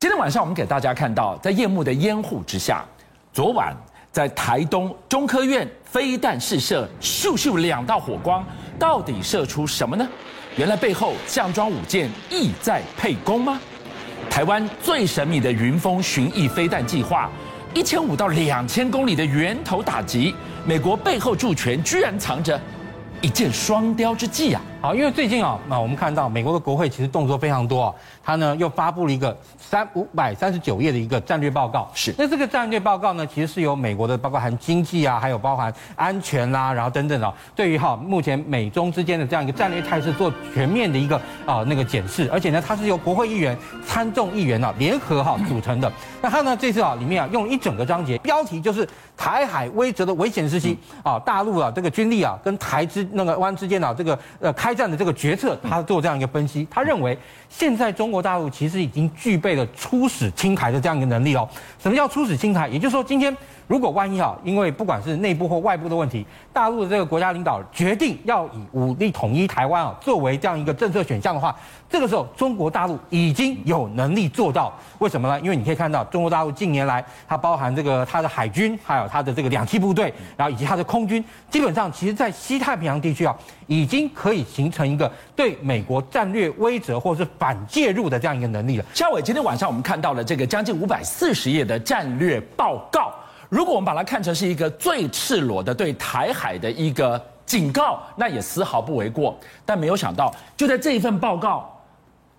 今天晚上我们给大家看到，在夜幕的烟雾之下，昨晚在台东中科院飞弹试射，咻咻两道火光，到底射出什么呢？原来背后项庄舞剑，意在沛公吗？台湾最神秘的云峰巡弋飞弹计划，一千五到两千公里的源头打击，美国背后助权，居然藏着一箭双雕之计啊！好，因为最近啊，那我们看到美国的国会其实动作非常多啊，他呢又发布了一个三五百三十九页的一个战略报告。是，那这个战略报告呢，其实是由美国的，包括含经济啊，还有包含安全啦、啊，然后等等啊，对于哈目前美中之间的这样一个战略态势做全面的一个啊那个检视，而且呢，它是由国会议员、参众议员啊联合哈组成的。那它呢这次啊里面啊用了一整个章节，标题就是台海威则的危险时期啊，大陆啊这个军力啊跟台之那个湾之间啊这个呃开。开战的这个决策，他做这样一个分析，他认为现在中国大陆其实已经具备了初始清台的这样一个能力哦。什么叫初始清台？也就是说，今天如果万一哈，因为不管是内部或外部的问题，大陆的这个国家领导决定要以武力统一台湾啊，作为这样一个政策选项的话，这个时候中国大陆已经有能力做到。为什么呢？因为你可以看到中国大陆近年来，它包含这个它的海军，还有它的这个两栖部队，然后以及它的空军，基本上其实在西太平洋地区啊，已经可以形成一个对美国战略威慑或是反介入的这样一个能力了。孝玮，今天晚上我们看到了这个将近五百四十页的战略报告。如果我们把它看成是一个最赤裸的对台海的一个警告，那也丝毫不为过。但没有想到，就在这一份报告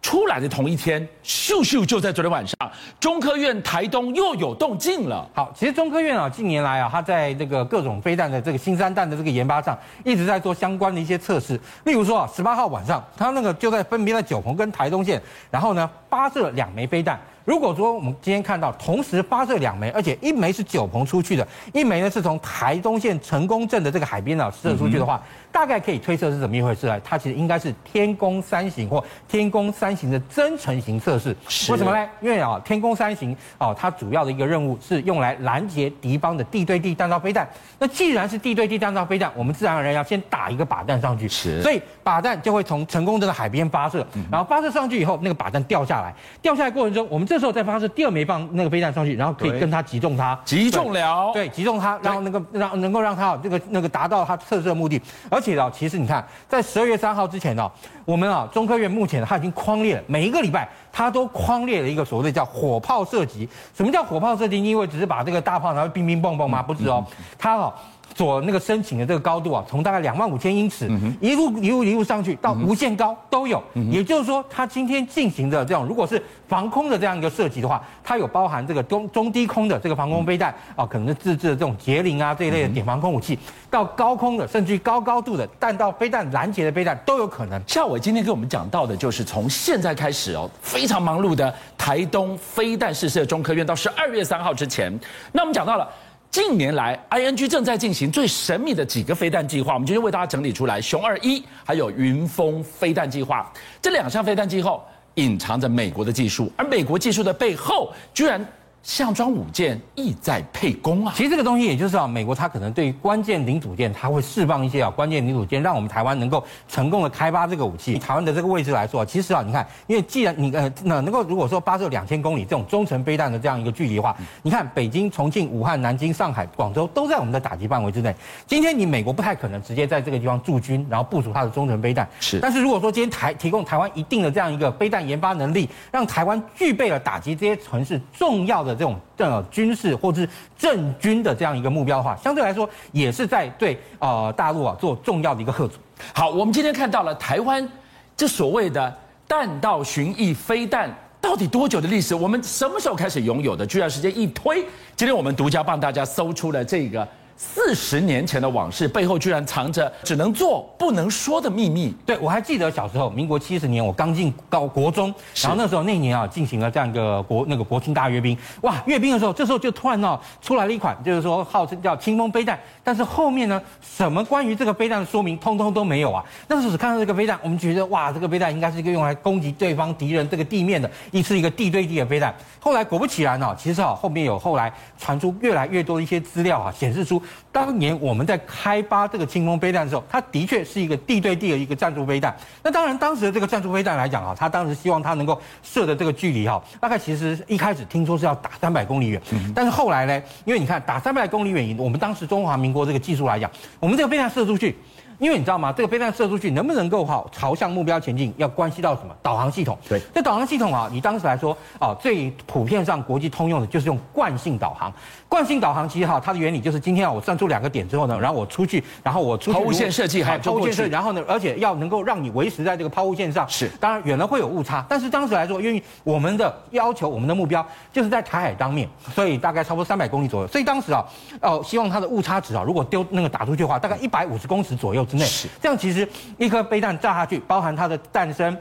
出来的同一天，咻咻就在昨天晚上，中科院台东又有动静了。好，其实中科院啊，近年来啊，它在这个各种飞弹的这个新三弹的这个研发上，一直在做相关的一些测试。例如说啊，十八号晚上，它那个就在分别在九鹏跟台东县，然后呢发射两枚飞弹。如果说我们今天看到同时发射两枚，而且一枚是九鹏出去的，一枚呢是从台东县成功镇的这个海边啊射出去的话，大概可以推测是怎么一回事啊？它其实应该是天宫三型或天宫三型的增程型测试。为什么呢？因为啊，天宫三型啊，它主要的一个任务是用来拦截敌方的地对地弹道飞弹。那既然是地对地弹道飞弹，我们自然而然要先打一个靶弹上去。是。所以靶弹就会从成功镇的海边发射，然后发射上去以后，那个靶弹掉下来，掉下来过程中，我们这时候再发射第二枚棒那个飞弹上去，然后可以跟它击中它，击中了，对，击中它，然后那个让能够让它这个那个达到它测试的目的。而且呢，其实你看，在十二月三号之前呢，我们啊中科院目前它已经框列了，每一个礼拜它都框列了一个所谓的叫火炮射击。什么叫火炮射击？因为只是把这个大炮然后乒乒乓乓吗？不是哦，它啊。所那个申请的这个高度啊，从大概两万五千英尺，一路一路一路上去到无限高都有。也就是说，它今天进行的这种，如果是防空的这样一个射击的话，它有包含这个中中低空的这个防空飞弹啊，可能是自制的这种捷羚啊这一类的点防空武器，到高空的甚至于高高度的弹道飞弹拦截的飞弹都有可能。孝玮今天跟我们讲到的就是从现在开始哦，非常忙碌的台东飞弹试射中科院到十二月三号之前，那我们讲到了。近年来，ING 正在进行最神秘的几个飞弹计划，我们今天为大家整理出来，熊二一还有云峰飞弹计划这两项飞弹计划隐藏着美国的技术，而美国技术的背后居然。项庄舞剑，意在沛公啊！其实这个东西，也就是啊，美国它可能对于关键零组件，它会释放一些啊关键零组件，让我们台湾能够成功的开发这个武器。以台湾的这个位置来说，其实啊，你看，因为既然你呃那能够如果说发射两千公里这种中程飞弹的这样一个距离的话，你看北京、重庆、武汉、南京、上海、广州都在我们的打击范围之内。今天你美国不太可能直接在这个地方驻军，然后部署它的中程飞弹。是。但是如果说今天台提供台湾一定的这样一个飞弹研发能力，让台湾具备了打击这些城市重要的这种。呃，军事或者是政军的这样一个目标的话，相对来说也是在对啊大陆啊做重要的一个贺阻。好，我们今天看到了台湾这所谓的弹道巡弋飞弹，到底多久的历史？我们什么时候开始拥有的？居然时间一推，今天我们独家帮大家搜出了这个。四十年前的往事背后，居然藏着只能做不能说的秘密。对，我还记得小时候，民国七十年，我刚进高国中，然后那时候那年啊，进行了这样一个国那个国庆大阅兵。哇，阅兵的时候，这时候就突然呢出来了一款，就是说号称叫清风飞弹，但是后面呢，什么关于这个飞弹的说明，通通都没有啊。那时候只看到这个飞弹，我们觉得哇，这个飞弹应该是一个用来攻击对方敌人这个地面的，一次一个地对地的飞弹。后来果不其然呢，其实啊，后面有后来传出越来越多的一些资料啊，显示出。当年我们在开发这个清风飞弹的时候，它的确是一个地对地的一个战术飞弹。那当然，当时的这个战术飞弹来讲啊，它当时希望它能够射的这个距离哈，大概其实一开始听说是要打三百公里远，但是后来呢，因为你看打三百公里远，我们当时中华民国这个技术来讲，我们这个飞弹射出去。因为你知道吗？这个飞弹射出去能不能够好朝向目标前进，要关系到什么？导航系统。对，这导航系统啊，你当时来说啊，最普遍上国际通用的就是用惯性导航。惯性导航其实哈，它的原理就是今天啊，我算出两个点之后呢，然后我出去，然后我出去抛物线设计哈，抛物线设计，然后呢，而且要能够让你维持在这个抛物线上。是，当然远了会有误差，但是当时来说，因为我们的要求，我们的目标就是在台海当面，所以大概差不多三百公里左右。所以当时啊，哦，希望它的误差值啊，如果丢那个打出去的话，大概一百五十公尺左右之内。是，这样其其实一颗飞弹炸下去，包含它的弹身，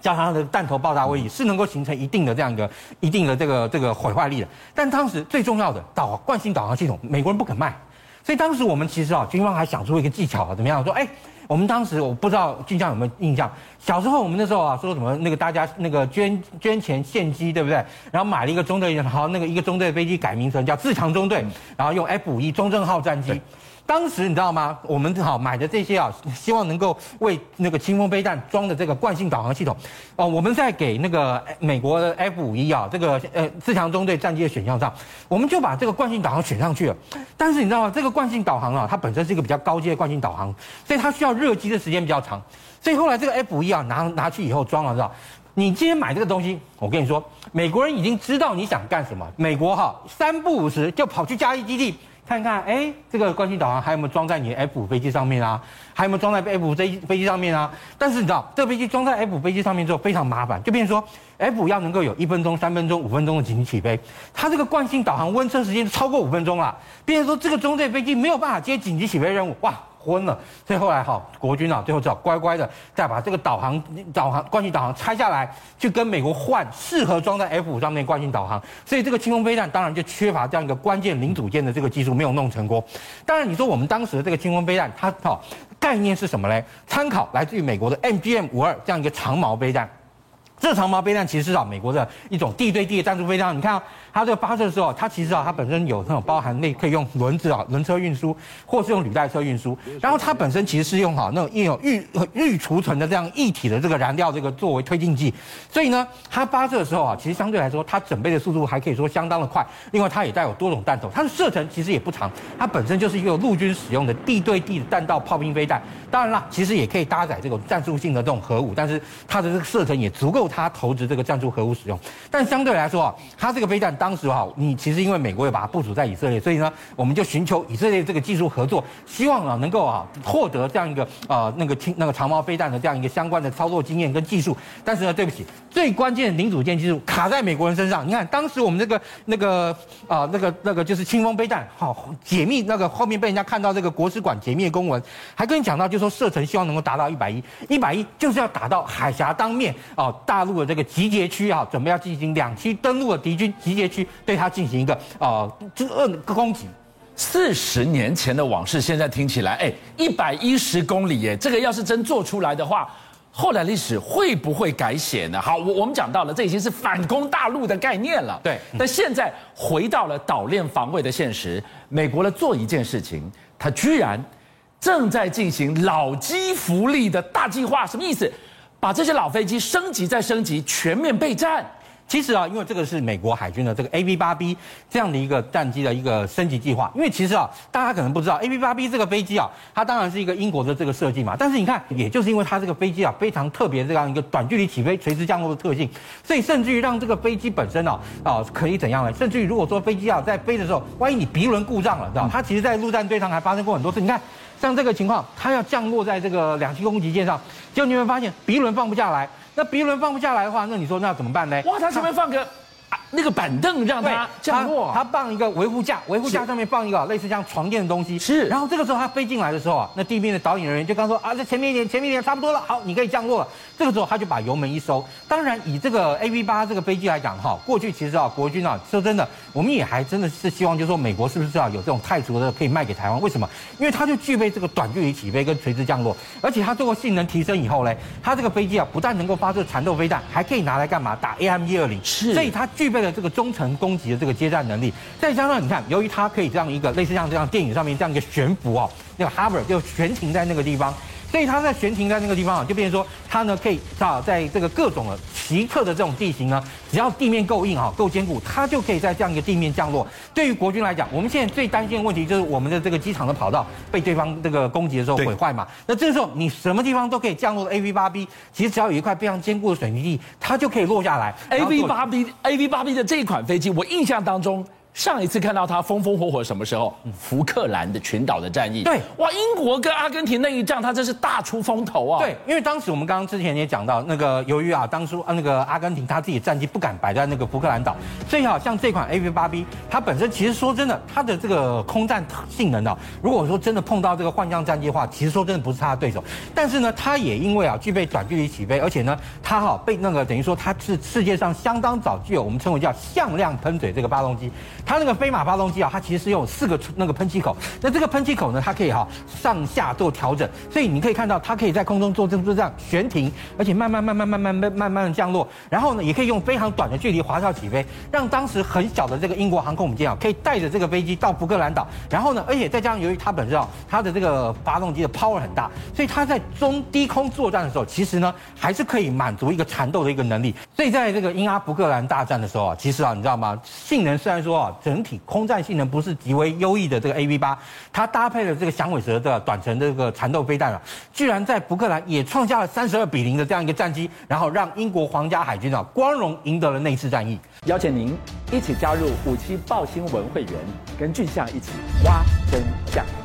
加上它的弹头爆炸威力，是能够形成一定的这样一个一定的这个这个毁坏力的。但当时最重要的导惯性导航系统，美国人不肯卖，所以当时我们其实啊，军方还想出一个技巧啊，怎么样？说哎，我们当时我不知道军将有没有印象，小时候我们那时候啊，说什么那个大家那个捐捐钱献机，对不对？然后买了一个中队，然后那个一个中队飞机改名成叫自强中队，然后用 F 五一中正号战机。当时你知道吗？我们好买的这些啊，希望能够为那个清风飞弹装的这个惯性导航系统，哦，我们在给那个美国的 F 五一啊，这个呃自强中队战机的选项上，我们就把这个惯性导航选上去了。但是你知道吗？这个惯性导航啊，它本身是一个比较高阶的惯性导航，所以它需要热机的时间比较长。所以后来这个 F 五一啊拿拿去以后装了，知道？你今天买这个东西，我跟你说，美国人已经知道你想干什么。美国哈三不五十就跑去嘉义基地。看看，哎，这个惯性导航还有没有装在你 F 五飞机上面啊？还有没有装在 F 五飞飞机上面啊？但是你知道，这个飞机装在 F 五飞机上面之后非常麻烦，就变成说 F 五要能够有一分钟、三分钟、五分钟的紧急起飞，它这个惯性导航温车时间超过五分钟了，变成说这个中队飞机没有办法接紧急起飞任务，哇！昏了，所以后来哈，国军啊，最后只好乖乖的再把这个导航导航惯性导航拆下来，去跟美国换适合装在 F 五上面惯性导航。所以这个清空飞弹当然就缺乏这样一个关键零组件的这个技术，没有弄成功。当然，你说我们当时的这个清空飞弹，它哈概念是什么嘞？参考来自于美国的 MGM 五二这样一个长矛飞弹。这长矛飞弹其实是啊，美国的一种地对地的战术飞弹。你看啊，它这个发射的时候，它其实啊，它本身有那种包含那可以用轮子啊，轮车运输，或是用履带车运输。然后它本身其实是用哈那种印有预预储存的这样液体的这个燃料这个作为推进剂。所以呢，它发射的时候啊，其实相对来说，它准备的速度还可以说相当的快。另外，它也带有多种弹头，它的射程其实也不长。它本身就是一个陆军使用的地对地的弹道炮兵飞弹。当然了，其实也可以搭载这种战术性的这种核武，但是它的这个射程也足够。他投资这个战术核武使用，但相对来说啊，他这个飞弹当时哈，你其实因为美国也把它部署在以色列，所以呢，我们就寻求以色列这个技术合作，希望啊能够啊获得这样一个呃那个轻那个长矛飞弹的这样一个相关的操作经验跟技术。但是呢，对不起，最关键的零组件技术卡在美国人身上。你看当时我们那个那个啊那个那个就是清风飞弹，好解密那个后面被人家看到这个国史馆解密公文，还跟你讲到就说射程希望能够达到一百一，一百一就是要打到海峡当面哦大。大陆的这个集结区啊，准备要进行两栖登陆的敌军集结区，对它进行一个呃这个攻击。四十年前的往事，现在听起来，哎，一百一十公里，耶，这个要是真做出来的话，后来历史会不会改写呢？好，我我们讲到了，这已经是反攻大陆的概念了。对，但现在回到了岛链防卫的现实，美国呢做一件事情，他居然正在进行老基福利的大计划，什么意思？把这些老飞机升级再升级，全面备战。其实啊，因为这个是美国海军的这个 AV-8B 这样的一个战机的一个升级计划。因为其实啊，大家可能不知道，AV-8B 这个飞机啊，它当然是一个英国的这个设计嘛。但是你看，也就是因为它这个飞机啊非常特别这样一个短距离起飞、垂直降落的特性，所以甚至于让这个飞机本身啊啊可以怎样呢？甚至于如果说飞机啊在飞的时候，万一你鼻轮故障了，知道它其实在陆战队上还发生过很多次。你看。像这个情况，它要降落在这个两栖攻击舰上，结果你会发现鼻轮放不下来。那鼻轮放不下来的话，那你说那要怎么办呢？哇，它前面放个。那个板凳让它降落，它放一个维护架，维护架上面放一个类似像床垫的东西。是，然后这个时候它飞进来的时候啊，那地面的导引人员就刚说啊，在前面一点，前面一点差不多了，好，你可以降落了。这个时候他就把油门一收。当然，以这个 AV 八这个飞机来讲哈，过去其实啊，国军啊说真的，我们也还真的是希望，就是说美国是不是啊有这种太族的可以卖给台湾？为什么？因为它就具备这个短距离起飞跟垂直降落，而且它最后性能提升以后呢，它这个飞机啊不但能够发射缠斗飞弹，还可以拿来干嘛？打 AIM 一二零。是，所以它具备。备了这个中程攻击的这个接战能力，再加上你看，由于它可以这样一个类似像这样电影上面这样一个悬浮哦，那个 h a r b o r 就悬停在那个地方。所以它在悬停在那个地方啊，就变成说它呢可以啊，在这个各种的奇特的这种地形呢，只要地面够硬哈，够坚固，它就可以在这样一个地面降落。对于国军来讲，我们现在最担心的问题就是我们的这个机场的跑道被对方这个攻击的时候毁坏嘛。那这时候你什么地方都可以降落的 A V 八 B，其实只要有一块非常坚固的水泥地，它就可以落下来。A V 八 B A V 八 B 的这一款飞机，我印象当中。上一次看到他风风火火什么时候？福克兰的群岛的战役。对，哇，英国跟阿根廷那一仗，他真是大出风头啊。对，因为当时我们刚刚之前也讲到，那个由于啊，当初啊那个阿根廷他自己战机不敢摆在那个福克兰岛，所以好像这款 A V 八 B，它本身其实说真的，它的这个空战性能啊，如果说真的碰到这个幻象战机的话，其实说真的不是它的对手。但是呢，它也因为啊具备短距离起飞，而且呢，它哈被那个等于说它是世界上相当早具有我们称为叫向量喷嘴这个发动机。它那个飞马发动机啊，它其实是用四个那个喷气口。那这个喷气口呢，它可以哈上下做调整，所以你可以看到它可以在空中做这这这样悬停，而且慢慢慢慢慢慢慢慢慢的降落。然后呢，也可以用非常短的距离滑跳起飞，让当时很小的这个英国航空母舰啊，可以带着这个飞机到福克兰岛。然后呢，而且再加上由于它本身啊，它的这个发动机的 power 很大，所以它在中低空作战的时候，其实呢还是可以满足一个缠斗的一个能力。所以在这个英阿福克兰大战的时候啊，其实啊，你知道吗？性能虽然说啊。整体空战性能不是极为优异的这个 AV 八，它搭配了这个响尾蛇的短程这个缠斗飞弹啊，居然在福克兰也创下了三十二比零的这样一个战绩，然后让英国皇家海军啊光荣赢得了那次战役。邀请您一起加入五七报新闻会员，跟俊相一起挖真相。